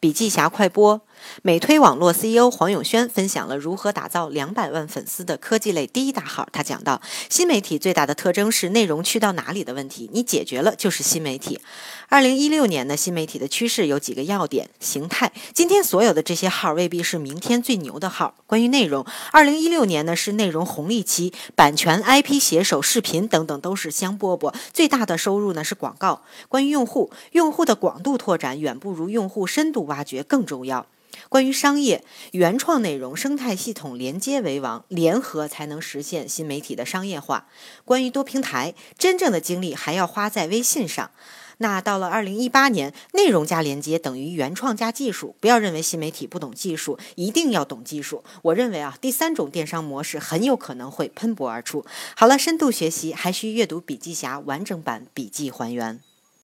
笔记侠快播，美推网络 CEO 黄永轩分享了如何打造两百万粉丝的科技类第一大号。他讲到，新媒体最大的特征是内容去到哪里的问题，你解决了就是新媒体。二零一六年呢，新媒体的趋势有几个要点：形态。今天所有的这些号未必是明天最牛的号。关于内容，二零一六年呢是内容红利期，版权、IP 携手、视频等等都是香饽饽。最大的收入呢是广告。关于用户，用户的广度拓展远不如用户深度。挖掘更重要。关于商业，原创内容生态系统连接为王，联合才能实现新媒体的商业化。关于多平台，真正的精力还要花在微信上。那到了二零一八年，内容加连接等于原创加技术。不要认为新媒体不懂技术，一定要懂技术。我认为啊，第三种电商模式很有可能会喷薄而出。好了，深度学习还需阅读笔记侠完整版笔记还原。